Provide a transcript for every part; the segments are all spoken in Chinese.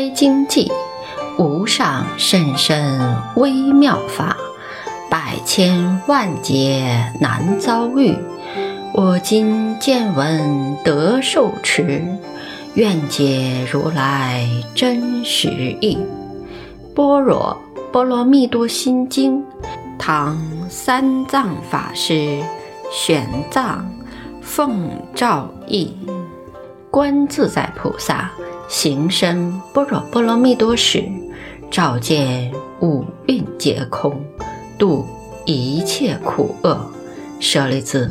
开经济，无上甚深微妙法，百千万劫难遭遇。我今见闻得受持，愿解如来真实义。般若波罗蜜多心经，唐三藏法师玄奘奉诏译。观自在菩萨行深般若波罗蜜多时，照见五蕴皆空，度一切苦厄。舍利子。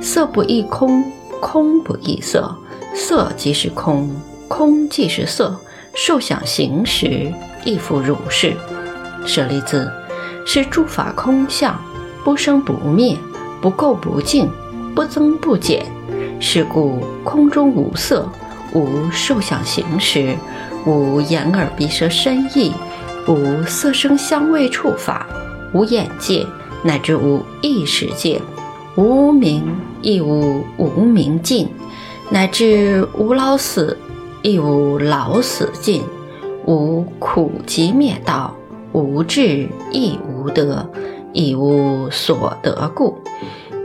色不异空，空不异色，色即是空，空即是色，受想行识亦复如是。舍利子，是诸法空相，不生不灭，不垢不净，不增不减。是故空中无色，无受想行识，无眼耳鼻舌身意，无色声香味触法，无眼界，乃至无意识界。无明亦无无明尽，乃至无老死亦无老死尽，无苦集灭道，无智亦无得，亦无所得故。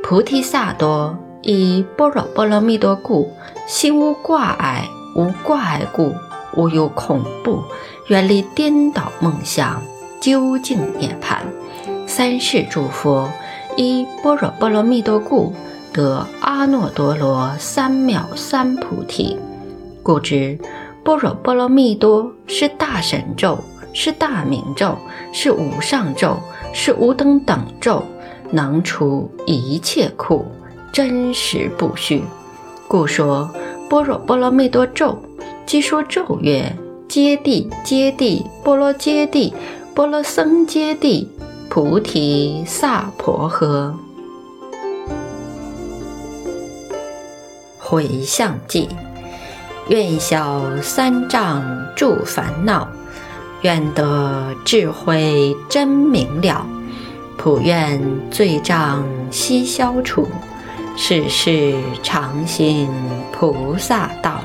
菩提萨埵以般若波罗蜜多故，心无挂碍，无挂碍故，无有恐怖，远离颠倒梦想，究竟涅槃。三世诸佛。依般若波罗蜜多故，得阿耨多罗三藐三菩提。故知般若波罗蜜多是大神咒，是大明咒，是无上咒，是无等等咒，能除一切苦，真实不虚。故说般若波罗蜜多咒，即说咒曰：揭谛，揭谛，波罗揭谛，波罗僧揭谛。菩提萨婆诃。回向偈：愿消三障诸烦恼，愿得智慧真明了，普愿罪障悉消除，世世常行菩萨道。